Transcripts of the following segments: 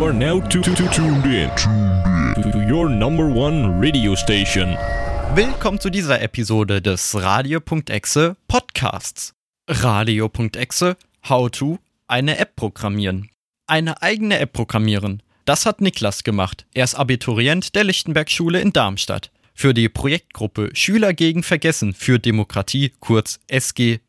Are now tu- tu- tu- tuned in to to your number one radio station. Willkommen zu dieser Episode des Radio.exe Podcasts. Radio.exe How to eine App programmieren. Eine eigene App programmieren. Das hat Niklas gemacht. Er ist Abiturient der Lichtenberg-Schule in Darmstadt. Für die Projektgruppe Schüler gegen Vergessen für Demokratie, kurz SGVFD,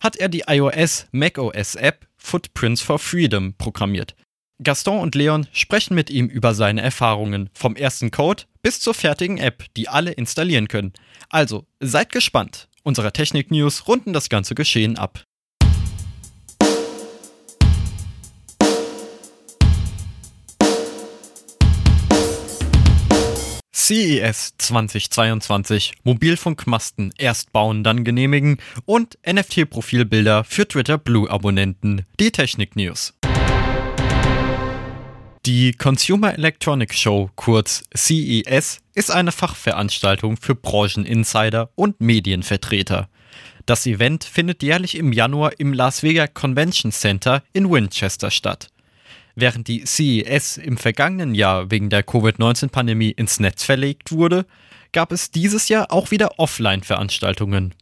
hat er die iOS macOS App Footprints for Freedom programmiert. Gaston und Leon sprechen mit ihm über seine Erfahrungen vom ersten Code bis zur fertigen App, die alle installieren können. Also, seid gespannt. Unsere Technik-News runden das ganze Geschehen ab. CES 2022 Mobilfunkmasten erst bauen, dann genehmigen und NFT-Profilbilder für Twitter Blue-Abonnenten. Die Technik-News. Die Consumer Electronics Show, kurz CES, ist eine Fachveranstaltung für Brancheninsider und Medienvertreter. Das Event findet jährlich im Januar im Las Vegas Convention Center in Winchester statt. Während die CES im vergangenen Jahr wegen der Covid-19-Pandemie ins Netz verlegt wurde, gab es dieses Jahr auch wieder Offline-Veranstaltungen.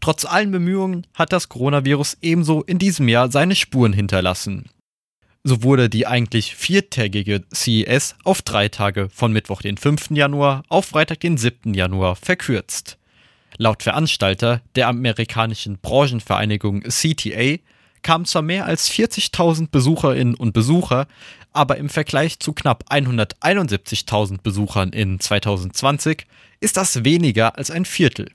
Trotz allen Bemühungen hat das Coronavirus ebenso in diesem Jahr seine Spuren hinterlassen. So wurde die eigentlich viertägige CES auf drei Tage von Mittwoch den 5. Januar auf Freitag den 7. Januar verkürzt. Laut Veranstalter der amerikanischen Branchenvereinigung CTA kamen zwar mehr als 40.000 Besucherinnen und Besucher, aber im Vergleich zu knapp 171.000 Besuchern in 2020 ist das weniger als ein Viertel.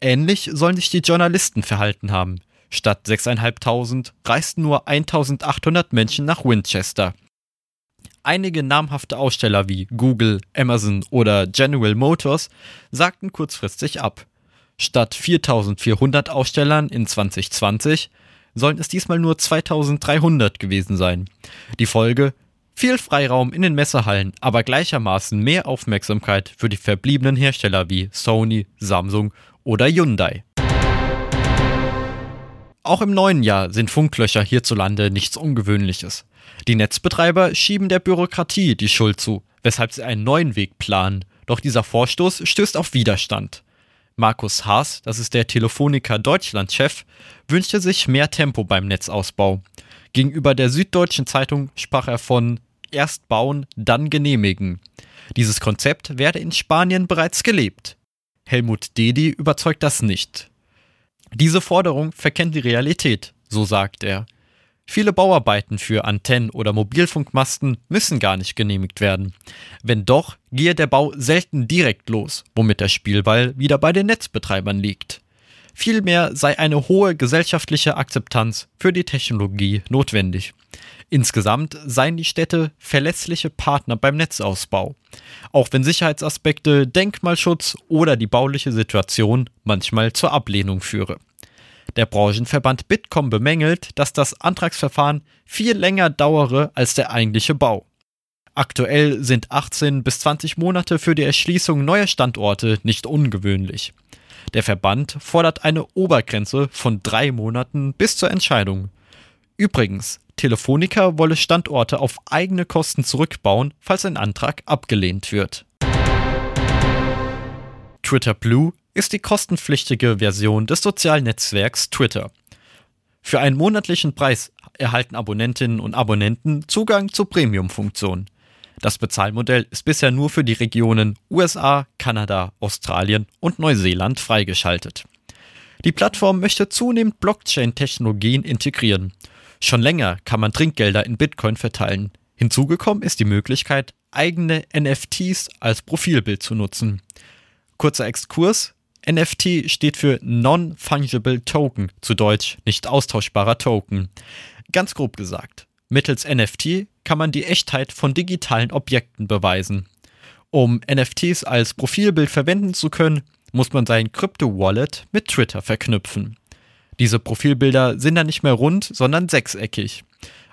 Ähnlich sollen sich die Journalisten verhalten haben. Statt 6.500 reisten nur 1.800 Menschen nach Winchester. Einige namhafte Aussteller wie Google, Amazon oder General Motors sagten kurzfristig ab. Statt 4.400 Ausstellern in 2020 sollen es diesmal nur 2300 gewesen sein. Die Folge? Viel Freiraum in den Messehallen, aber gleichermaßen mehr Aufmerksamkeit für die verbliebenen Hersteller wie Sony, Samsung oder Hyundai. Auch im neuen Jahr sind Funklöcher hierzulande nichts Ungewöhnliches. Die Netzbetreiber schieben der Bürokratie die Schuld zu, weshalb sie einen neuen Weg planen, doch dieser Vorstoß stößt auf Widerstand. Markus Haas, das ist der Telefonica Deutschland-Chef, wünschte sich mehr Tempo beim Netzausbau. Gegenüber der Süddeutschen Zeitung sprach er von erst bauen, dann genehmigen. Dieses Konzept werde in Spanien bereits gelebt. Helmut Dedi überzeugt das nicht. Diese Forderung verkennt die Realität, so sagt er. Viele Bauarbeiten für Antennen oder Mobilfunkmasten müssen gar nicht genehmigt werden. Wenn doch, gehe der Bau selten direkt los, womit der Spielball wieder bei den Netzbetreibern liegt. Vielmehr sei eine hohe gesellschaftliche Akzeptanz für die Technologie notwendig. Insgesamt seien die Städte verlässliche Partner beim Netzausbau, auch wenn Sicherheitsaspekte, Denkmalschutz oder die bauliche Situation manchmal zur Ablehnung führe. Der Branchenverband Bitkom bemängelt, dass das Antragsverfahren viel länger dauere als der eigentliche Bau. Aktuell sind 18 bis 20 Monate für die Erschließung neuer Standorte nicht ungewöhnlich. Der Verband fordert eine Obergrenze von drei Monaten bis zur Entscheidung. Übrigens, Telefonica wolle Standorte auf eigene Kosten zurückbauen, falls ein Antrag abgelehnt wird. Twitter Blue ist die kostenpflichtige Version des Sozialnetzwerks Twitter. Für einen monatlichen Preis erhalten Abonnentinnen und Abonnenten Zugang zur Premium-Funktion. Das Bezahlmodell ist bisher nur für die Regionen USA, Kanada, Australien und Neuseeland freigeschaltet. Die Plattform möchte zunehmend Blockchain-Technologien integrieren. Schon länger kann man Trinkgelder in Bitcoin verteilen. Hinzugekommen ist die Möglichkeit, eigene NFTs als Profilbild zu nutzen. Kurzer Exkurs. NFT steht für Non-Fungible Token, zu Deutsch nicht austauschbarer Token. Ganz grob gesagt, mittels NFT kann man die Echtheit von digitalen Objekten beweisen. Um NFTs als Profilbild verwenden zu können, muss man sein Crypto-Wallet mit Twitter verknüpfen. Diese Profilbilder sind dann nicht mehr rund, sondern sechseckig.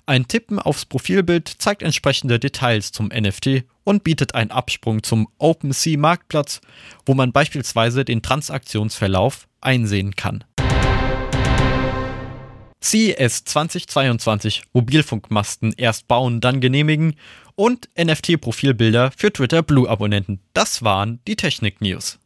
Ein Tippen aufs Profilbild zeigt entsprechende Details zum NFT und bietet einen Absprung zum OpenSea-Marktplatz, wo man beispielsweise den Transaktionsverlauf einsehen kann. CES 2022 Mobilfunkmasten erst bauen, dann genehmigen und NFT-Profilbilder für Twitter Blue-Abonnenten. Das waren die Technik-News.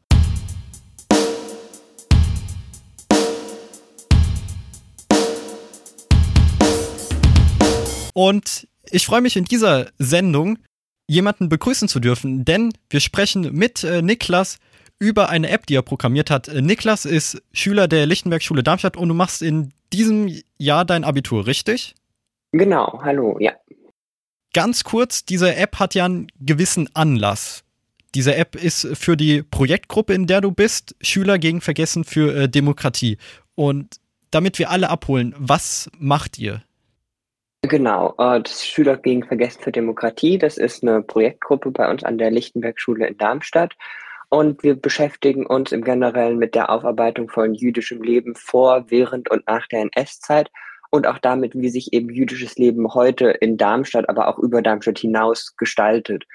Und ich freue mich in dieser Sendung, jemanden begrüßen zu dürfen, denn wir sprechen mit äh, Niklas über eine App, die er programmiert hat. Äh, Niklas ist Schüler der Lichtenberg-Schule Darmstadt und du machst in diesem Jahr dein Abitur, richtig? Genau, hallo, ja. Ganz kurz, diese App hat ja einen gewissen Anlass. Diese App ist für die Projektgruppe, in der du bist, Schüler gegen Vergessen für äh, Demokratie. Und damit wir alle abholen, was macht ihr? Genau, äh, das Schüler gegen Vergessen für Demokratie, das ist eine Projektgruppe bei uns an der Lichtenberg-Schule in Darmstadt. Und wir beschäftigen uns im Generellen mit der Aufarbeitung von jüdischem Leben vor, während und nach der NS-Zeit und auch damit, wie sich eben jüdisches Leben heute in Darmstadt, aber auch über Darmstadt hinaus gestaltet.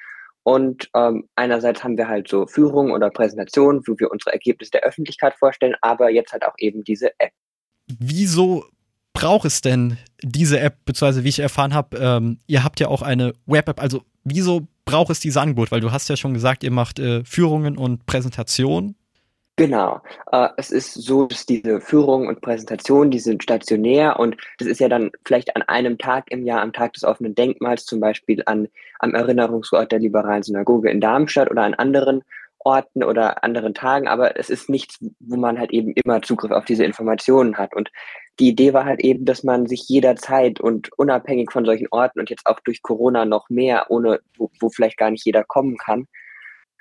Und ähm, einerseits haben wir halt so Führungen oder Präsentationen, wo wir unsere Ergebnisse der Öffentlichkeit vorstellen, aber jetzt halt auch eben diese App. Wieso braucht es denn diese App, beziehungsweise wie ich erfahren habe, ähm, ihr habt ja auch eine Web-App, also wieso braucht es dieses Angebot? Weil du hast ja schon gesagt, ihr macht äh, Führungen und Präsentationen. Genau. Äh, es ist so, dass diese Führungen und Präsentationen, die sind stationär und das ist ja dann vielleicht an einem Tag im Jahr, am Tag des offenen Denkmals, zum Beispiel an, am Erinnerungsort der liberalen Synagoge in Darmstadt oder an anderen Orten oder anderen Tagen, aber es ist nichts, wo man halt eben immer Zugriff auf diese Informationen hat. Und die Idee war halt eben, dass man sich jederzeit und unabhängig von solchen Orten und jetzt auch durch Corona noch mehr, ohne wo, wo vielleicht gar nicht jeder kommen kann,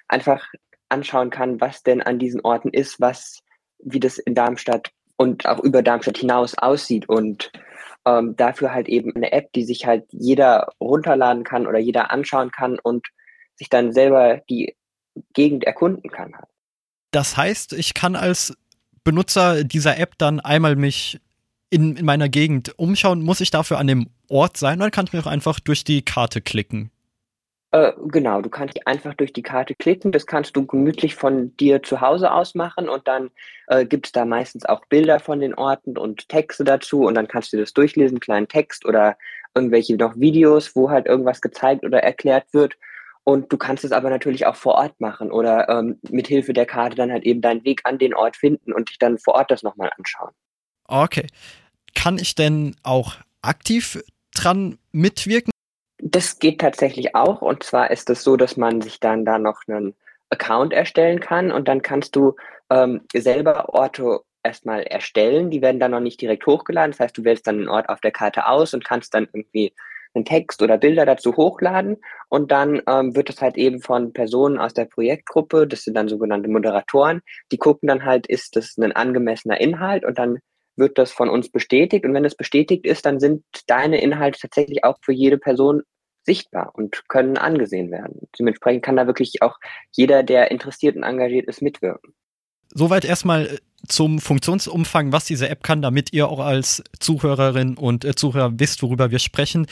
einfach anschauen kann, was denn an diesen Orten ist, was, wie das in Darmstadt und auch über Darmstadt hinaus aussieht und ähm, dafür halt eben eine App, die sich halt jeder runterladen kann oder jeder anschauen kann und sich dann selber die Gegend erkunden kann. Das heißt, ich kann als Benutzer dieser App dann einmal mich in, in meiner Gegend umschauen. Muss ich dafür an dem Ort sein oder kann ich mir auch einfach durch die Karte klicken? Äh, genau, du kannst einfach durch die Karte klicken. Das kannst du gemütlich von dir zu Hause aus machen und dann äh, gibt es da meistens auch Bilder von den Orten und Texte dazu und dann kannst du das durchlesen, kleinen Text oder irgendwelche noch Videos, wo halt irgendwas gezeigt oder erklärt wird. Und du kannst es aber natürlich auch vor Ort machen oder ähm, mit Hilfe der Karte dann halt eben deinen Weg an den Ort finden und dich dann vor Ort das nochmal anschauen. Okay. Kann ich denn auch aktiv dran mitwirken? Das geht tatsächlich auch. Und zwar ist es so, dass man sich dann da noch einen Account erstellen kann und dann kannst du ähm, selber Orte erstmal erstellen. Die werden dann noch nicht direkt hochgeladen. Das heißt, du wählst dann einen Ort auf der Karte aus und kannst dann irgendwie einen Text oder Bilder dazu hochladen und dann ähm, wird das halt eben von Personen aus der Projektgruppe, das sind dann sogenannte Moderatoren, die gucken dann halt, ist das ein angemessener Inhalt und dann wird das von uns bestätigt und wenn es bestätigt ist, dann sind deine Inhalte tatsächlich auch für jede Person sichtbar und können angesehen werden. Dementsprechend kann da wirklich auch jeder, der interessiert und engagiert ist, mitwirken. Soweit erstmal äh, zum Funktionsumfang, was diese App kann, damit ihr auch als Zuhörerin und äh, Zuhörer wisst, worüber wir sprechen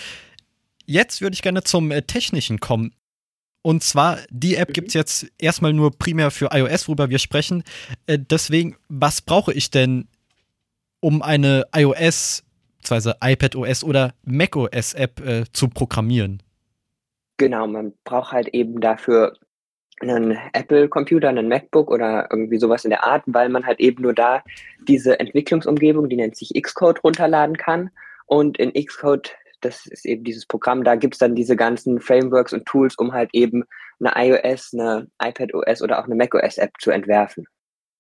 jetzt würde ich gerne zum äh, Technischen kommen. Und zwar, die App mhm. gibt es jetzt erstmal nur primär für iOS, worüber wir sprechen. Deswegen, was brauche ich denn, um eine iOS, beziehungsweise iPadOS oder macOS App äh, zu programmieren? Genau, man braucht halt eben dafür einen Apple-Computer, einen MacBook oder irgendwie sowas in der Art, weil man halt eben nur da diese Entwicklungsumgebung, die nennt sich Xcode, runterladen kann. Und in Xcode das ist eben dieses Programm, da gibt es dann diese ganzen Frameworks und Tools, um halt eben eine iOS, eine iPadOS oder auch eine macOS-App zu entwerfen.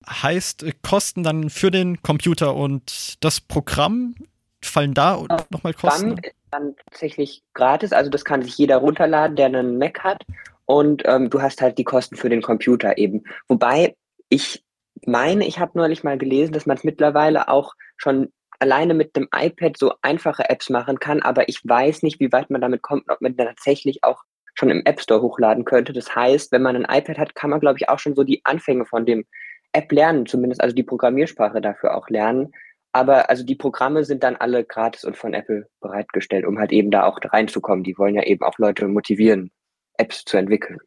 Heißt, äh, Kosten dann für den Computer und das Programm fallen da äh, nochmal Kosten? Dann ist dann tatsächlich gratis, also das kann sich jeder runterladen, der einen Mac hat und ähm, du hast halt die Kosten für den Computer eben. Wobei ich meine, ich habe neulich mal gelesen, dass man es mittlerweile auch schon alleine mit dem iPad so einfache Apps machen kann, aber ich weiß nicht, wie weit man damit kommt, ob man tatsächlich auch schon im App Store hochladen könnte. Das heißt, wenn man ein iPad hat, kann man, glaube ich, auch schon so die Anfänge von dem App lernen, zumindest also die Programmiersprache dafür auch lernen. Aber also die Programme sind dann alle gratis und von Apple bereitgestellt, um halt eben da auch reinzukommen. Die wollen ja eben auch Leute motivieren, Apps zu entwickeln.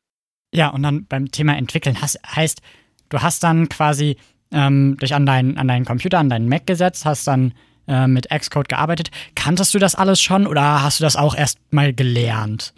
Ja, und dann beim Thema entwickeln heißt, du hast dann quasi ähm, dich an, dein, an deinen Computer, an deinen Mac gesetzt, hast dann äh, mit Xcode gearbeitet. Kanntest du das alles schon oder hast du das auch erst mal gelernt?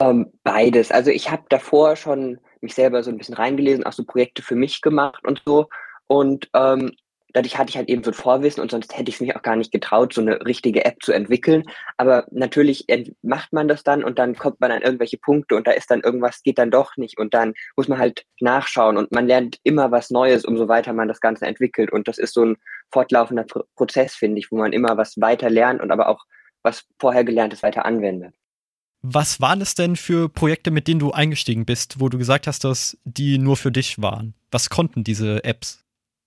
Ähm, beides. Also ich habe davor schon mich selber so ein bisschen reingelesen, auch so Projekte für mich gemacht und so. Und ähm, dadurch hatte ich halt eben so ein Vorwissen und sonst hätte ich es mich auch gar nicht getraut, so eine richtige App zu entwickeln. Aber natürlich macht man das dann und dann kommt man an irgendwelche Punkte und da ist dann irgendwas, geht dann doch nicht und dann muss man halt nachschauen und man lernt immer was Neues, umso weiter man das Ganze entwickelt. Und das ist so ein fortlaufender Pro Prozess, finde ich, wo man immer was weiter lernt und aber auch was vorher gelerntes weiter anwendet. Was waren es denn für Projekte, mit denen du eingestiegen bist, wo du gesagt hast, dass die nur für dich waren? Was konnten diese Apps?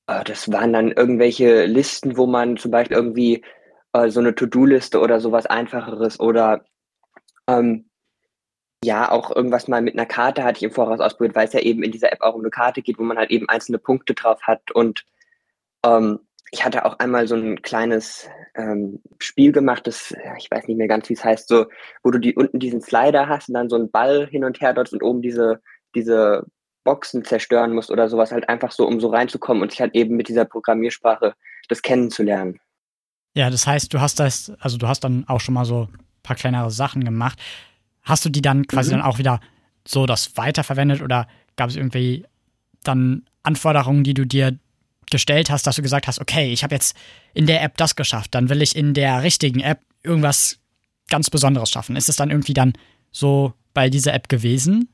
Äh, das waren dann irgendwelche Listen, wo man zum Beispiel irgendwie äh, so eine To-Do-Liste oder sowas Einfacheres oder ähm, ja, auch irgendwas mal mit einer Karte hatte ich im Voraus ausprobiert, weil es ja eben in dieser App auch um eine Karte geht, wo man halt eben einzelne Punkte drauf hat. Und ähm, ich hatte auch einmal so ein kleines ähm, Spiel gemacht, das, ich weiß nicht mehr ganz, wie es heißt, so, wo du die unten diesen Slider hast und dann so einen Ball hin und her dort und oben diese, diese Boxen zerstören musst oder sowas, halt einfach so, um so reinzukommen und sich halt eben mit dieser Programmiersprache das kennenzulernen. Ja, das heißt, du hast das, also du hast dann auch schon mal so ein paar kleinere Sachen gemacht. Hast du die dann quasi mhm. dann auch wieder so das weiterverwendet oder gab es irgendwie dann Anforderungen, die du dir gestellt hast, dass du gesagt hast, okay, ich habe jetzt in der App das geschafft, dann will ich in der richtigen App irgendwas ganz Besonderes schaffen. Ist es dann irgendwie dann so bei dieser App gewesen?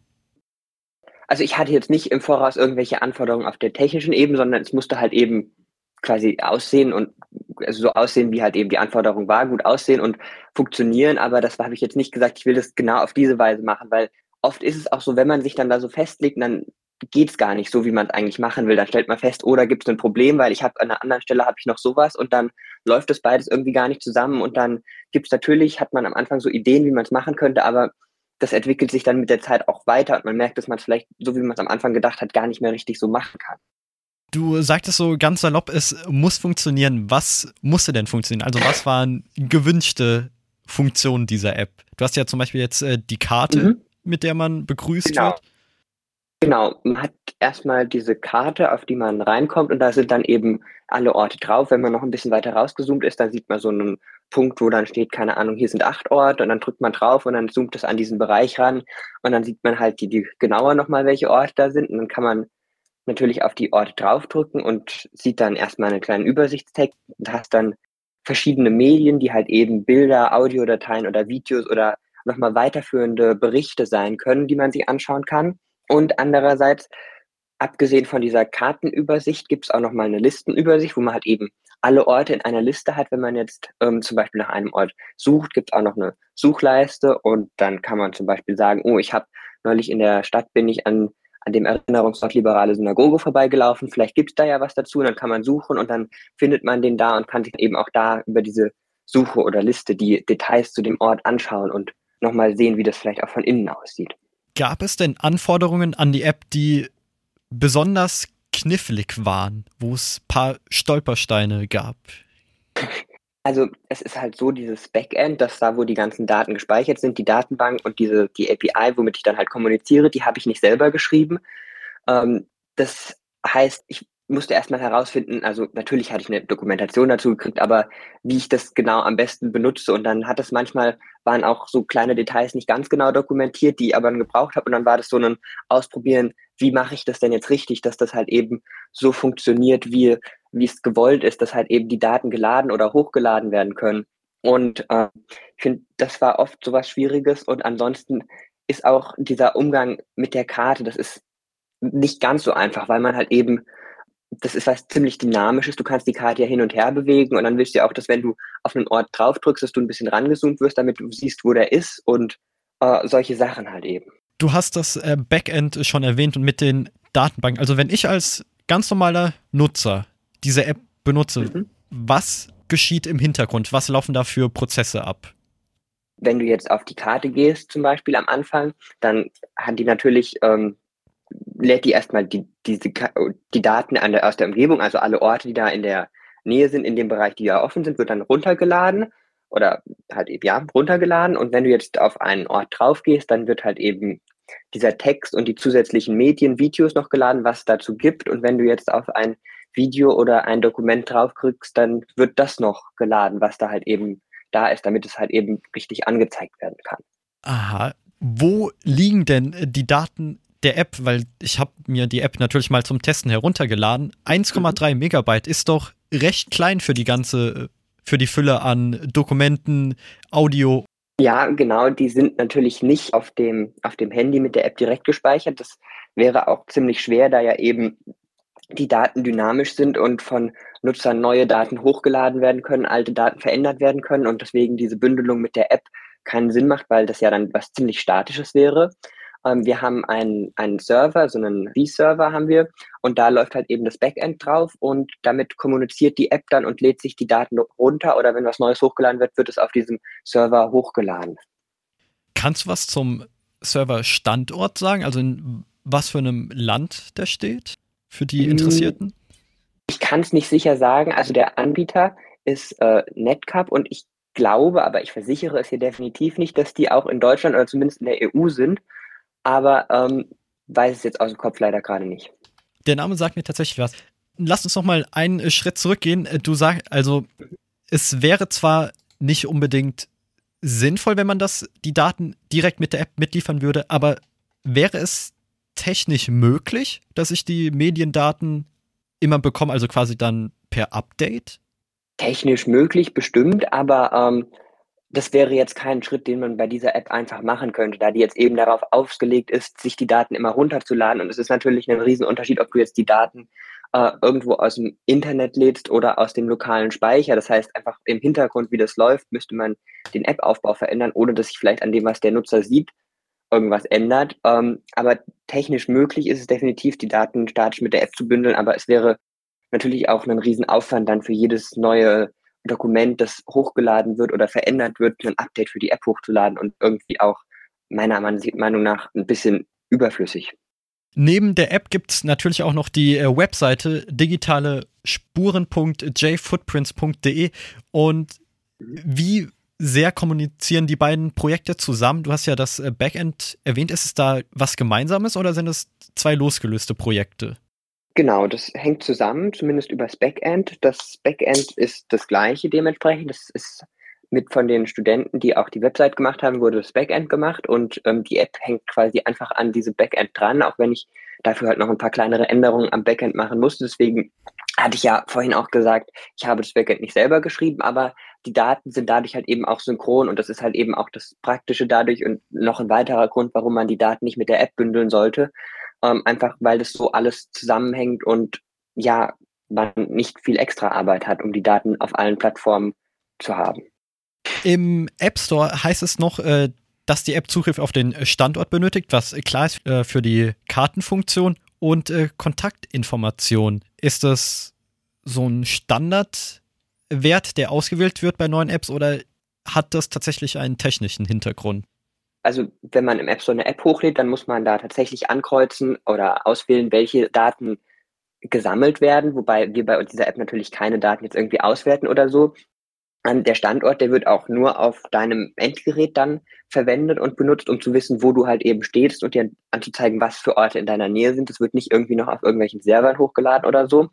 also ich hatte jetzt nicht im Voraus irgendwelche Anforderungen auf der technischen Ebene, sondern es musste halt eben quasi aussehen und also so aussehen, wie halt eben die Anforderung war, gut aussehen und funktionieren. Aber das habe ich jetzt nicht gesagt, ich will das genau auf diese Weise machen, weil oft ist es auch so, wenn man sich dann da so festlegt, dann geht es gar nicht so, wie man es eigentlich machen will. Dann stellt man fest, oder oh, gibt es ein Problem, weil ich habe an einer anderen Stelle habe ich noch sowas und dann läuft das beides irgendwie gar nicht zusammen und dann gibt es natürlich, hat man am Anfang so Ideen, wie man es machen könnte, aber das entwickelt sich dann mit der Zeit auch weiter und man merkt, dass man es vielleicht, so wie man es am Anfang gedacht hat, gar nicht mehr richtig so machen kann. Du sagtest so ganz salopp, es muss funktionieren. Was musste denn funktionieren? Also was waren gewünschte Funktionen dieser App? Du hast ja zum Beispiel jetzt äh, die Karte, mhm. mit der man begrüßt genau. wird. Genau, man hat erstmal diese Karte, auf die man reinkommt und da sind dann eben alle Orte drauf. Wenn man noch ein bisschen weiter rausgezoomt ist, dann sieht man so einen Punkt, wo dann steht, keine Ahnung, hier sind acht Orte und dann drückt man drauf und dann zoomt es an diesen Bereich ran und dann sieht man halt die, die genauer nochmal, welche Orte da sind und dann kann man natürlich auf die Orte draufdrücken und sieht dann erstmal einen kleinen Übersichtstext und hast dann verschiedene Medien, die halt eben Bilder, Audiodateien oder Videos oder nochmal weiterführende Berichte sein können, die man sich anschauen kann. Und andererseits, abgesehen von dieser Kartenübersicht, gibt es auch nochmal eine Listenübersicht, wo man halt eben alle Orte in einer Liste hat. Wenn man jetzt ähm, zum Beispiel nach einem Ort sucht, gibt es auch noch eine Suchleiste und dann kann man zum Beispiel sagen, oh, ich habe neulich in der Stadt bin ich an, an dem Erinnerungsort Liberale Synagoge vorbeigelaufen, vielleicht gibt es da ja was dazu, und dann kann man suchen und dann findet man den da und kann sich eben auch da über diese Suche oder Liste die Details zu dem Ort anschauen und nochmal sehen, wie das vielleicht auch von innen aussieht. Gab es denn Anforderungen an die App, die besonders knifflig waren, wo es ein paar Stolpersteine gab? Also es ist halt so, dieses Backend, dass da, wo die ganzen Daten gespeichert sind, die Datenbank und diese, die API, womit ich dann halt kommuniziere, die habe ich nicht selber geschrieben. Ähm, das heißt, ich musste erstmal herausfinden, also natürlich hatte ich eine Dokumentation dazu gekriegt, aber wie ich das genau am besten benutze. Und dann hat es manchmal, waren auch so kleine Details nicht ganz genau dokumentiert, die ich aber dann gebraucht habe. Und dann war das so ein Ausprobieren, wie mache ich das denn jetzt richtig, dass das halt eben so funktioniert, wie, wie es gewollt ist, dass halt eben die Daten geladen oder hochgeladen werden können. Und äh, ich finde, das war oft so was Schwieriges. Und ansonsten ist auch dieser Umgang mit der Karte, das ist nicht ganz so einfach, weil man halt eben das ist was ziemlich Dynamisches. Du kannst die Karte ja hin und her bewegen und dann willst du ja auch, dass wenn du auf einen Ort drauf drückst, dass du ein bisschen rangezoomt wirst, damit du siehst, wo der ist und äh, solche Sachen halt eben. Du hast das äh, Backend schon erwähnt und mit den Datenbanken. Also wenn ich als ganz normaler Nutzer diese App benutze, mhm. was geschieht im Hintergrund? Was laufen da für Prozesse ab? Wenn du jetzt auf die Karte gehst, zum Beispiel am Anfang, dann hat die natürlich ähm, lädt die erstmal die, diese, die Daten der, aus der Umgebung, also alle Orte, die da in der Nähe sind, in dem Bereich, die ja offen sind, wird dann runtergeladen oder halt eben, ja, runtergeladen. Und wenn du jetzt auf einen Ort drauf gehst, dann wird halt eben dieser Text und die zusätzlichen Medien, Videos noch geladen, was es dazu gibt. Und wenn du jetzt auf ein Video oder ein Dokument draufkriegst, dann wird das noch geladen, was da halt eben da ist, damit es halt eben richtig angezeigt werden kann. Aha. Wo liegen denn die Daten der App? Weil ich habe mir die App natürlich mal zum Testen heruntergeladen. 1,3 mhm. Megabyte ist doch recht klein für die ganze, für die Fülle an Dokumenten, Audio. Ja, genau. Die sind natürlich nicht auf dem, auf dem Handy mit der App direkt gespeichert. Das wäre auch ziemlich schwer, da ja eben die Daten dynamisch sind und von Nutzern neue Daten hochgeladen werden können, alte Daten verändert werden können und deswegen diese Bündelung mit der App keinen Sinn macht, weil das ja dann was ziemlich Statisches wäre. Ähm, wir haben einen, einen Server, so einen V-Server haben wir und da läuft halt eben das Backend drauf und damit kommuniziert die App dann und lädt sich die Daten runter oder wenn was Neues hochgeladen wird, wird es auf diesem Server hochgeladen. Kannst du was zum Server-Standort sagen? Also in was für einem Land der steht? für die Interessierten? Ich kann es nicht sicher sagen. Also der Anbieter ist äh, Netcup und ich glaube, aber ich versichere es hier definitiv nicht, dass die auch in Deutschland oder zumindest in der EU sind. Aber ähm, weiß es jetzt aus dem Kopf leider gerade nicht. Der Name sagt mir tatsächlich was. Lass uns noch mal einen Schritt zurückgehen. Du sagst, also es wäre zwar nicht unbedingt sinnvoll, wenn man das die Daten direkt mit der App mitliefern würde, aber wäre es technisch möglich, dass ich die Mediendaten immer bekomme, also quasi dann per Update? Technisch möglich, bestimmt, aber ähm, das wäre jetzt kein Schritt, den man bei dieser App einfach machen könnte, da die jetzt eben darauf ausgelegt ist, sich die Daten immer runterzuladen. Und es ist natürlich ein Riesenunterschied, ob du jetzt die Daten äh, irgendwo aus dem Internet lädst oder aus dem lokalen Speicher. Das heißt, einfach im Hintergrund, wie das läuft, müsste man den App-Aufbau verändern, ohne dass sich vielleicht an dem, was der Nutzer sieht, irgendwas ändert. Ähm, aber technisch möglich ist es definitiv, die Daten statisch mit der App zu bündeln, aber es wäre natürlich auch ein Riesenaufwand dann für jedes neue Dokument, das hochgeladen wird oder verändert wird, ein Update für die App hochzuladen und irgendwie auch meiner Meinung nach ein bisschen überflüssig. Neben der App gibt es natürlich auch noch die äh, Webseite digitale Spuren.jfootprints.de und wie sehr kommunizieren die beiden Projekte zusammen? Du hast ja das äh, Backend erwähnt. Ist es da was Gemeinsames oder sind es zwei losgelöste Projekte? Genau, das hängt zusammen, zumindest übers Backend. Das Backend ist das gleiche dementsprechend. Das ist mit von den Studenten, die auch die Website gemacht haben, wurde das Backend gemacht und ähm, die App hängt quasi einfach an diese Backend dran, auch wenn ich dafür halt noch ein paar kleinere Änderungen am Backend machen musste. Deswegen hatte ich ja vorhin auch gesagt, ich habe das Backend nicht selber geschrieben, aber die Daten sind dadurch halt eben auch synchron und das ist halt eben auch das Praktische dadurch und noch ein weiterer Grund, warum man die Daten nicht mit der App bündeln sollte. Ähm, einfach weil das so alles zusammenhängt und ja, man nicht viel extra Arbeit hat, um die Daten auf allen Plattformen zu haben. Im App Store heißt es noch, äh, dass die App Zugriff auf den Standort benötigt, was klar ist äh, für die Kartenfunktion und äh, Kontaktinformation. Ist das so ein Standardwert, der ausgewählt wird bei neuen Apps oder hat das tatsächlich einen technischen Hintergrund? Also wenn man im App Store eine App hochlädt, dann muss man da tatsächlich ankreuzen oder auswählen, welche Daten gesammelt werden, wobei wir bei dieser App natürlich keine Daten jetzt irgendwie auswerten oder so der Standort, der wird auch nur auf deinem Endgerät dann verwendet und benutzt, um zu wissen, wo du halt eben stehst und dir anzuzeigen, was für Orte in deiner Nähe sind. Das wird nicht irgendwie noch auf irgendwelchen Servern hochgeladen oder so.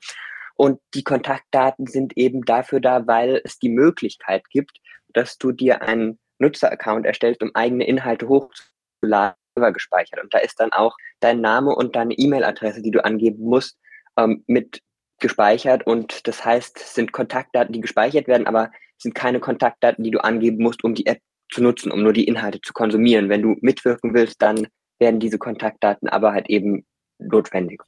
Und die Kontaktdaten sind eben dafür da, weil es die Möglichkeit gibt, dass du dir einen Nutzeraccount erstellst, um eigene Inhalte hochzuladen, gespeichert. Und da ist dann auch dein Name und deine E-Mail-Adresse, die du angeben musst, ähm, mit gespeichert. Und das heißt, es sind Kontaktdaten, die gespeichert werden, aber sind keine Kontaktdaten, die du angeben musst, um die App zu nutzen, um nur die Inhalte zu konsumieren. Wenn du mitwirken willst, dann werden diese Kontaktdaten aber halt eben notwendig.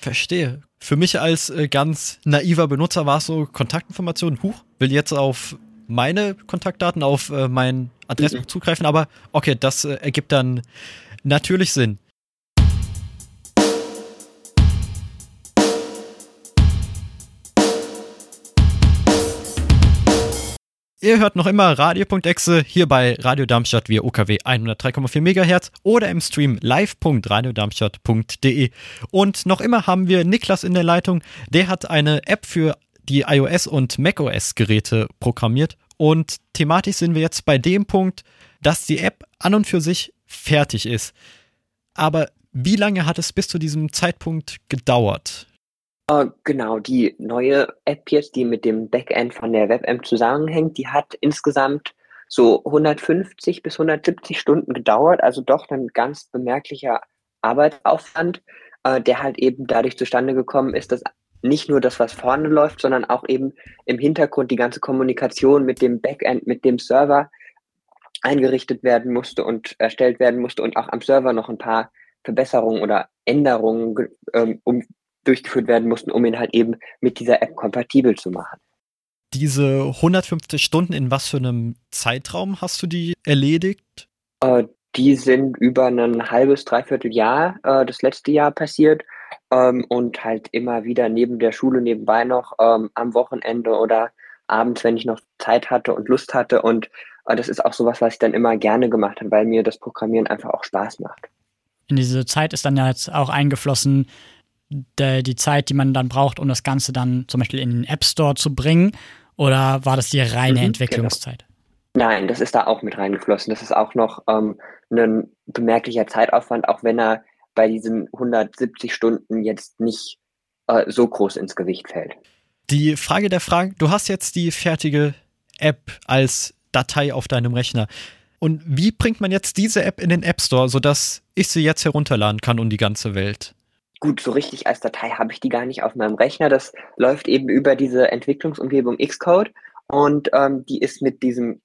Verstehe. Für mich als äh, ganz naiver Benutzer war es so, Kontaktinformationen, huch, will jetzt auf meine Kontaktdaten, auf äh, mein Adressbuch mhm. zugreifen, aber okay, das äh, ergibt dann natürlich Sinn. Ihr hört noch immer Radio.exe hier bei Radio Darmstadt via UKW 103,4 MHz oder im Stream live.radiodarmstadt.de. Und noch immer haben wir Niklas in der Leitung. Der hat eine App für die iOS und macOS Geräte programmiert. Und thematisch sind wir jetzt bei dem Punkt, dass die App an und für sich fertig ist. Aber wie lange hat es bis zu diesem Zeitpunkt gedauert? Äh, genau, die neue App jetzt, die mit dem Backend von der WebM zusammenhängt, die hat insgesamt so 150 bis 170 Stunden gedauert, also doch ein ganz bemerklicher Arbeitsaufwand, äh, der halt eben dadurch zustande gekommen ist, dass nicht nur das, was vorne läuft, sondern auch eben im Hintergrund die ganze Kommunikation mit dem Backend, mit dem Server eingerichtet werden musste und erstellt werden musste und auch am Server noch ein paar Verbesserungen oder Änderungen ähm, um, durchgeführt werden mussten, um ihn halt eben mit dieser App kompatibel zu machen. Diese 150 Stunden, in was für einem Zeitraum hast du die erledigt? Äh, die sind über ein halbes, dreiviertel Jahr, äh, das letzte Jahr passiert ähm, und halt immer wieder neben der Schule nebenbei noch ähm, am Wochenende oder abends, wenn ich noch Zeit hatte und Lust hatte. Und äh, das ist auch sowas, was ich dann immer gerne gemacht habe, weil mir das Programmieren einfach auch Spaß macht. In diese Zeit ist dann ja jetzt auch eingeflossen, der, die Zeit, die man dann braucht, um das Ganze dann zum Beispiel in den App Store zu bringen? Oder war das die reine mhm, genau. Entwicklungszeit? Genau. Nein, das ist da auch mit reingeflossen. Das ist auch noch ähm, ein bemerklicher Zeitaufwand, auch wenn er bei diesen 170 Stunden jetzt nicht äh, so groß ins Gewicht fällt. Die Frage der Fragen, du hast jetzt die fertige App als Datei auf deinem Rechner. Und wie bringt man jetzt diese App in den App Store, sodass ich sie jetzt herunterladen kann und die ganze Welt? Gut, so richtig als Datei habe ich die gar nicht auf meinem Rechner. Das läuft eben über diese Entwicklungsumgebung Xcode und ähm, die ist mit diesem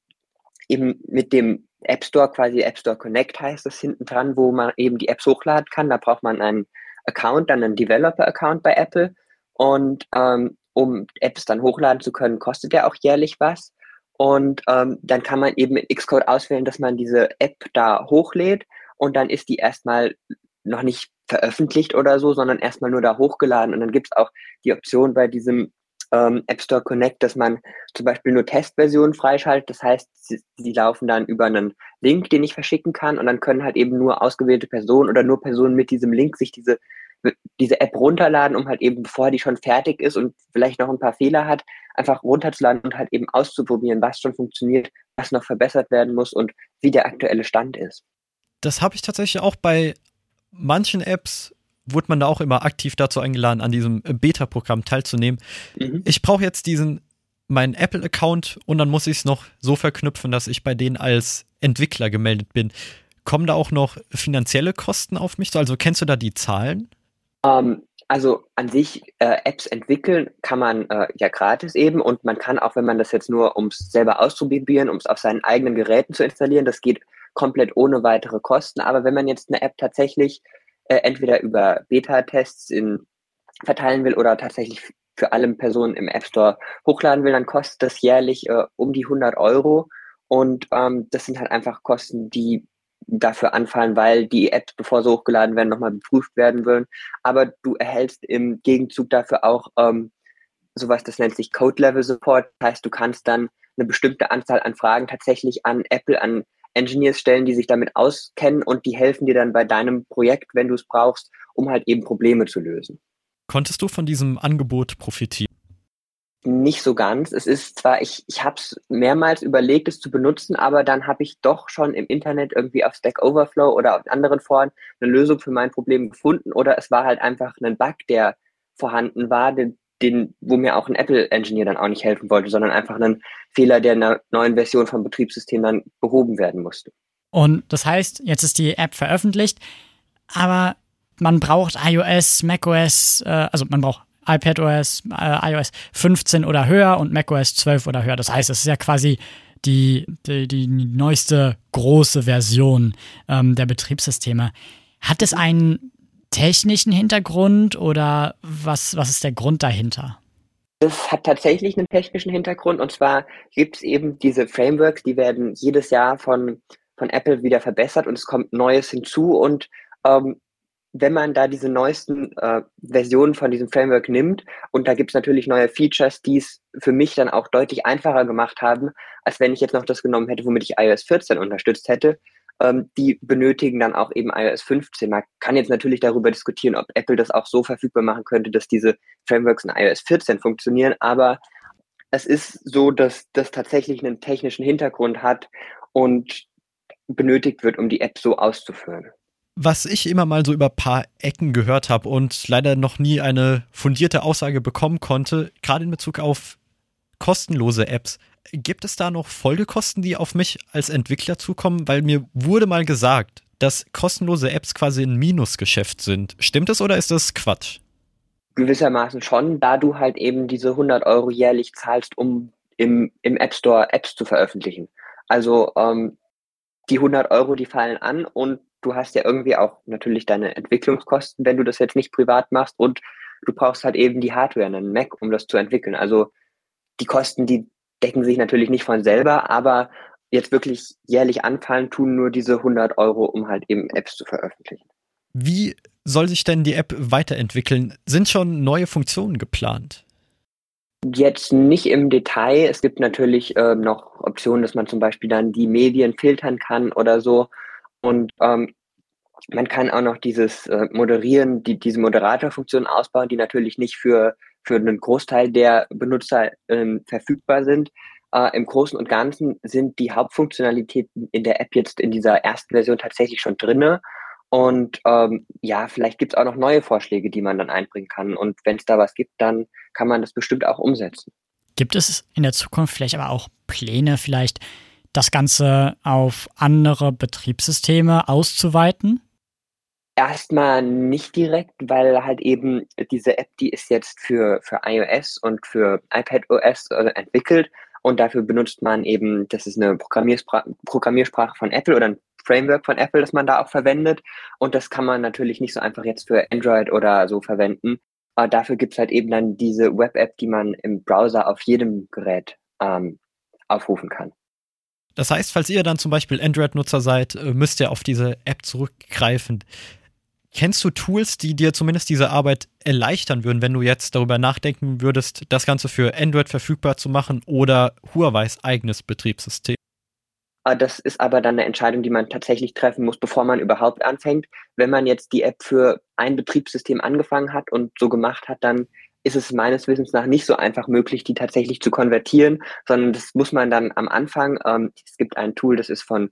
eben mit dem App Store, quasi App Store Connect heißt das hinten dran, wo man eben die Apps hochladen kann. Da braucht man einen Account, dann einen Developer-Account bei Apple. Und ähm, um Apps dann hochladen zu können, kostet der auch jährlich was. Und ähm, dann kann man eben in Xcode auswählen, dass man diese App da hochlädt und dann ist die erstmal noch nicht veröffentlicht oder so, sondern erstmal nur da hochgeladen. Und dann gibt es auch die Option bei diesem ähm, App Store Connect, dass man zum Beispiel nur Testversionen freischaltet. Das heißt, sie, sie, laufen dann über einen Link, den ich verschicken kann und dann können halt eben nur ausgewählte Personen oder nur Personen mit diesem Link sich diese, diese App runterladen, um halt eben, bevor die schon fertig ist und vielleicht noch ein paar Fehler hat, einfach runterzuladen und halt eben auszuprobieren, was schon funktioniert, was noch verbessert werden muss und wie der aktuelle Stand ist. Das habe ich tatsächlich auch bei manchen Apps wurde man da auch immer aktiv dazu eingeladen, an diesem Beta-Programm teilzunehmen. Mhm. Ich brauche jetzt diesen meinen Apple-Account und dann muss ich es noch so verknüpfen, dass ich bei denen als Entwickler gemeldet bin. Kommen da auch noch finanzielle Kosten auf mich? Also kennst du da die Zahlen? Um, ähm, also an sich äh, Apps entwickeln kann man äh, ja gratis eben und man kann auch, wenn man das jetzt nur ums selber auszuprobieren, um es auf seinen eigenen Geräten zu installieren, das geht komplett ohne weitere Kosten. Aber wenn man jetzt eine App tatsächlich äh, entweder über Beta-Tests verteilen will oder tatsächlich für alle Personen im App Store hochladen will, dann kostet das jährlich äh, um die 100 Euro. Und ähm, das sind halt einfach Kosten, die dafür anfallen, weil die Apps, bevor sie hochgeladen werden, nochmal geprüft werden wollen. Aber du erhältst im Gegenzug dafür auch ähm, sowas, das nennt sich Code-Level-Support. Das heißt, du kannst dann eine bestimmte Anzahl an Fragen tatsächlich an Apple, an Engineers stellen, die sich damit auskennen und die helfen dir dann bei deinem Projekt, wenn du es brauchst, um halt eben Probleme zu lösen. Konntest du von diesem Angebot profitieren? Nicht so ganz. Es ist zwar, ich, ich habe es mehrmals überlegt, es zu benutzen, aber dann habe ich doch schon im Internet irgendwie auf Stack Overflow oder auf anderen Foren eine Lösung für mein Problem gefunden oder es war halt einfach ein Bug, der vorhanden war, den, den, wo mir auch ein Apple-Engineer dann auch nicht helfen wollte, sondern einfach einen Fehler der einer neuen Version vom Betriebssystem dann behoben werden musste. Und das heißt, jetzt ist die App veröffentlicht, aber man braucht iOS, macOS, äh, also man braucht iPadOS, äh, iOS 15 oder höher und macOS 12 oder höher. Das heißt, es ist ja quasi die, die, die neueste große Version ähm, der Betriebssysteme. Hat es einen technischen Hintergrund oder was, was ist der Grund dahinter? Das hat tatsächlich einen technischen Hintergrund und zwar gibt es eben diese Frameworks, die werden jedes Jahr von, von Apple wieder verbessert und es kommt Neues hinzu und ähm, wenn man da diese neuesten äh, Versionen von diesem Framework nimmt und da gibt es natürlich neue Features, die es für mich dann auch deutlich einfacher gemacht haben, als wenn ich jetzt noch das genommen hätte, womit ich iOS 14 unterstützt hätte, ähm, die benötigen dann auch eben iOS 15. Man kann jetzt natürlich darüber diskutieren, ob Apple das auch so verfügbar machen könnte, dass diese Frameworks in iOS 14 funktionieren, aber es ist so, dass das tatsächlich einen technischen Hintergrund hat und benötigt wird, um die App so auszuführen. Was ich immer mal so über ein paar Ecken gehört habe und leider noch nie eine fundierte Aussage bekommen konnte, gerade in Bezug auf kostenlose Apps, gibt es da noch Folgekosten, die auf mich als Entwickler zukommen? Weil mir wurde mal gesagt, dass kostenlose Apps quasi ein Minusgeschäft sind. Stimmt das oder ist das Quatsch? Gewissermaßen schon, da du halt eben diese 100 Euro jährlich zahlst, um im, im App Store Apps zu veröffentlichen. Also ähm, die 100 Euro, die fallen an und du hast ja irgendwie auch natürlich deine Entwicklungskosten, wenn du das jetzt nicht privat machst und du brauchst halt eben die Hardware, einen Mac, um das zu entwickeln. Also die Kosten, die decken sich natürlich nicht von selber, aber jetzt wirklich jährlich anfallen tun nur diese 100 Euro, um halt eben Apps zu veröffentlichen. Wie soll sich denn die App weiterentwickeln? Sind schon neue Funktionen geplant? Jetzt nicht im Detail. Es gibt natürlich äh, noch Optionen, dass man zum Beispiel dann die Medien filtern kann oder so. Und ähm, man kann auch noch dieses äh, Moderieren, die, diese Moderatorfunktion ausbauen, die natürlich nicht für, für einen Großteil der Benutzer ähm, verfügbar sind. Äh, Im Großen und Ganzen sind die Hauptfunktionalitäten in der App jetzt in dieser ersten Version tatsächlich schon drinne. Und ähm, ja, vielleicht gibt es auch noch neue Vorschläge, die man dann einbringen kann. Und wenn es da was gibt, dann kann man das bestimmt auch umsetzen. Gibt es in der Zukunft vielleicht aber auch Pläne, vielleicht das Ganze auf andere Betriebssysteme auszuweiten? Erstmal nicht direkt, weil halt eben diese App, die ist jetzt für, für iOS und für iPadOS äh, entwickelt und dafür benutzt man eben, das ist eine Programmierspra Programmiersprache von Apple oder ein Framework von Apple, das man da auch verwendet und das kann man natürlich nicht so einfach jetzt für Android oder so verwenden. Aber dafür gibt's halt eben dann diese Web-App, die man im Browser auf jedem Gerät ähm, aufrufen kann. Das heißt, falls ihr dann zum Beispiel Android-Nutzer seid, äh, müsst ihr auf diese App zurückgreifen. Kennst du Tools, die dir zumindest diese Arbeit erleichtern würden, wenn du jetzt darüber nachdenken würdest, das Ganze für Android verfügbar zu machen oder Huawei's eigenes Betriebssystem? Ah, das ist aber dann eine Entscheidung, die man tatsächlich treffen muss, bevor man überhaupt anfängt. Wenn man jetzt die App für ein Betriebssystem angefangen hat und so gemacht hat, dann ist es meines Wissens nach nicht so einfach möglich, die tatsächlich zu konvertieren, sondern das muss man dann am Anfang, ähm, es gibt ein Tool, das ist von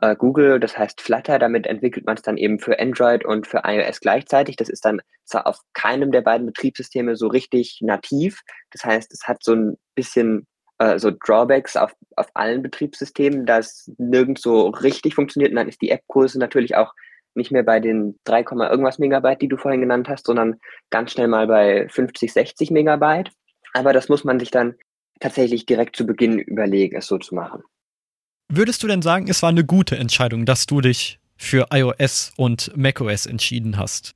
äh, Google, das heißt Flutter, damit entwickelt man es dann eben für Android und für iOS gleichzeitig. Das ist dann zwar auf keinem der beiden Betriebssysteme so richtig nativ, das heißt, es hat so ein bisschen äh, so Drawbacks auf, auf allen Betriebssystemen, das nirgends so richtig funktioniert und dann ist die App-Größe natürlich auch nicht mehr bei den 3, irgendwas Megabyte, die du vorhin genannt hast, sondern ganz schnell mal bei 50, 60 Megabyte. Aber das muss man sich dann tatsächlich direkt zu Beginn überlegen, es so zu machen. Würdest du denn sagen, es war eine gute Entscheidung, dass du dich für iOS und macOS entschieden hast?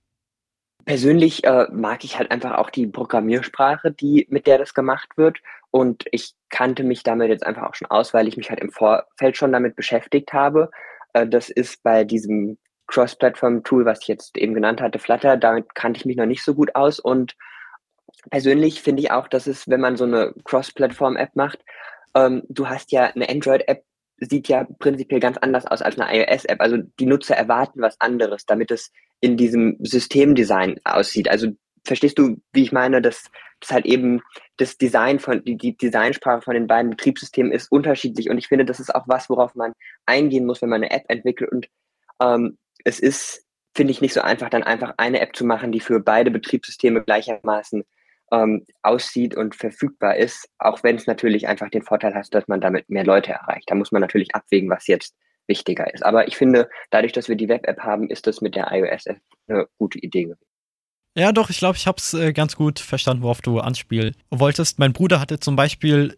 Persönlich äh, mag ich halt einfach auch die Programmiersprache, die mit der das gemacht wird. Und ich kannte mich damit jetzt einfach auch schon aus, weil ich mich halt im Vorfeld schon damit beschäftigt habe. Äh, das ist bei diesem Cross-Platform-Tool, was ich jetzt eben genannt hatte, Flutter, damit kannte ich mich noch nicht so gut aus. Und persönlich finde ich auch, dass es, wenn man so eine Cross-Platform-App macht, ähm, du hast ja eine Android-App, sieht ja prinzipiell ganz anders aus als eine iOS-App. Also die Nutzer erwarten was anderes, damit es in diesem Systemdesign aussieht. Also verstehst du, wie ich meine, dass, dass halt eben das Design von, die, die Designsprache von den beiden Betriebssystemen ist unterschiedlich. Und ich finde, das ist auch was, worauf man eingehen muss, wenn man eine App entwickelt. Und ähm, es ist, finde ich, nicht so einfach, dann einfach eine App zu machen, die für beide Betriebssysteme gleichermaßen ähm, aussieht und verfügbar ist, auch wenn es natürlich einfach den Vorteil hat, dass man damit mehr Leute erreicht. Da muss man natürlich abwägen, was jetzt wichtiger ist. Aber ich finde, dadurch, dass wir die Web-App haben, ist das mit der iOS-App eine gute Idee gewesen. Ja, doch, ich glaube, ich habe es äh, ganz gut verstanden, worauf du anspielen wolltest. Mein Bruder hatte zum Beispiel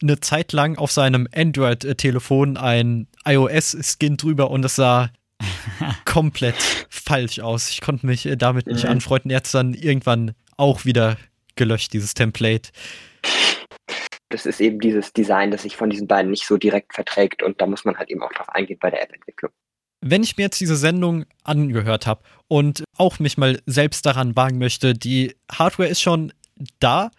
eine Zeit lang auf seinem Android-Telefon ein iOS-Skin drüber und es sah komplett falsch aus. Ich konnte mich äh, damit nicht mhm. anfreunden. Er hat es dann irgendwann auch wieder gelöscht, dieses Template. Das ist eben dieses Design, das sich von diesen beiden nicht so direkt verträgt und da muss man halt eben auch drauf eingehen bei der App-Entwicklung. Wenn ich mir jetzt diese Sendung angehört habe und auch mich mal selbst daran wagen möchte, die Hardware ist schon da.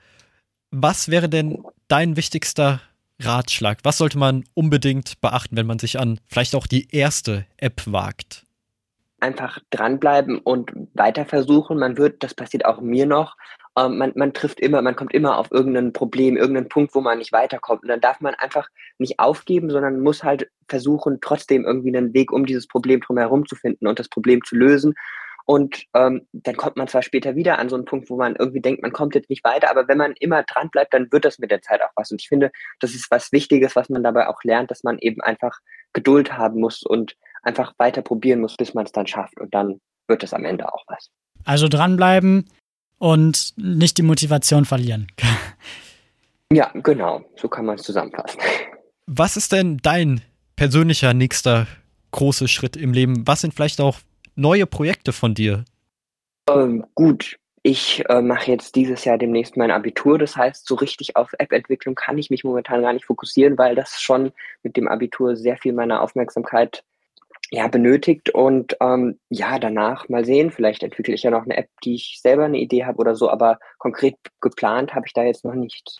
Was wäre denn dein wichtigster Ratschlag? Was sollte man unbedingt beachten, wenn man sich an vielleicht auch die erste App wagt? Einfach dranbleiben und weiter versuchen. Man wird, das passiert auch mir noch, ähm, man, man trifft immer, man kommt immer auf irgendein Problem, irgendeinen Punkt, wo man nicht weiterkommt. Und dann darf man einfach nicht aufgeben, sondern muss halt versuchen, trotzdem irgendwie einen Weg um dieses Problem drumherum zu finden und das Problem zu lösen. Und ähm, dann kommt man zwar später wieder an so einen Punkt, wo man irgendwie denkt, man kommt jetzt nicht weiter, aber wenn man immer dran bleibt, dann wird das mit der Zeit auch was. Und ich finde, das ist was Wichtiges, was man dabei auch lernt, dass man eben einfach Geduld haben muss und einfach weiter probieren muss, bis man es dann schafft. Und dann wird es am Ende auch was. Also dranbleiben und nicht die Motivation verlieren. ja, genau. So kann man es zusammenfassen. Was ist denn dein persönlicher nächster großer Schritt im Leben? Was sind vielleicht auch neue Projekte von dir? Ähm, gut, ich äh, mache jetzt dieses Jahr demnächst mein Abitur. Das heißt, so richtig auf App-Entwicklung kann ich mich momentan gar nicht fokussieren, weil das schon mit dem Abitur sehr viel meiner Aufmerksamkeit ja, benötigt. Und ähm, ja, danach mal sehen. Vielleicht entwickle ich ja noch eine App, die ich selber eine Idee habe oder so, aber konkret geplant habe ich da jetzt noch nichts.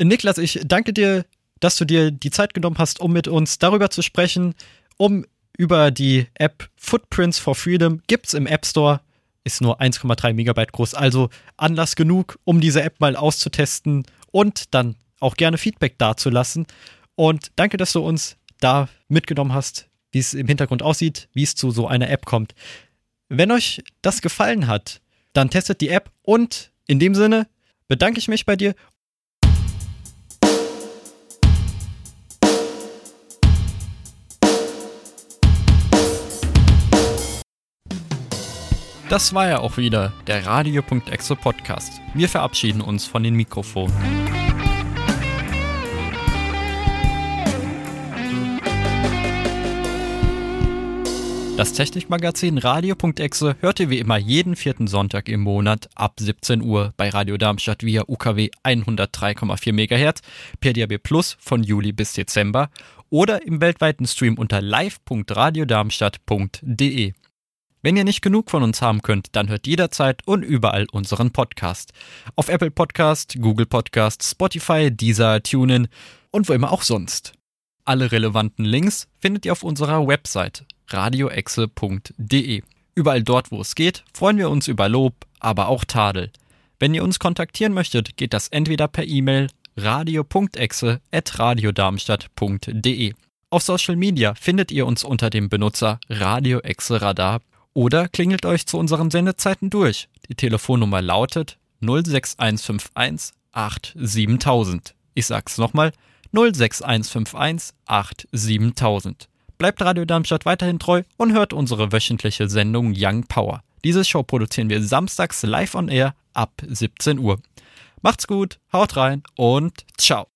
Niklas, ich danke dir, dass du dir die Zeit genommen hast, um mit uns darüber zu sprechen, um über die App Footprints for Freedom. Gibt's im App Store, ist nur 1,3 Megabyte groß, also Anlass genug, um diese App mal auszutesten und dann auch gerne Feedback dazulassen. Und danke, dass du uns da mitgenommen hast wie es im Hintergrund aussieht, wie es zu so einer App kommt. Wenn euch das gefallen hat, dann testet die App und in dem Sinne bedanke ich mich bei dir. Das war ja auch wieder der Radio.exe Podcast. Wir verabschieden uns von den Mikrofonen. Das Technikmagazin Radio.exe hört ihr wie immer jeden vierten Sonntag im Monat ab 17 Uhr bei Radio Darmstadt via UKW 103,4 MHz, per DAB Plus von Juli bis Dezember oder im weltweiten Stream unter live.radiodarmstadt.de. Wenn ihr nicht genug von uns haben könnt, dann hört jederzeit und überall unseren Podcast. Auf Apple Podcast, Google Podcast, Spotify, Deezer, TuneIn und wo immer auch sonst. Alle relevanten Links findet ihr auf unserer Website radioexe.de. Überall dort, wo es geht, freuen wir uns über Lob, aber auch Tadel. Wenn ihr uns kontaktieren möchtet, geht das entweder per E-Mail radio.exe@radiodarmstadt.de. Auf Social Media findet ihr uns unter dem Benutzer Radio Exe Radar oder klingelt euch zu unseren Sendezeiten durch. Die Telefonnummer lautet 06151 87000. Ich sag's nochmal 06151 87000. Bleibt Radio Darmstadt weiterhin treu und hört unsere wöchentliche Sendung Young Power. Diese Show produzieren wir samstags live on air ab 17 Uhr. Macht's gut, haut rein und ciao.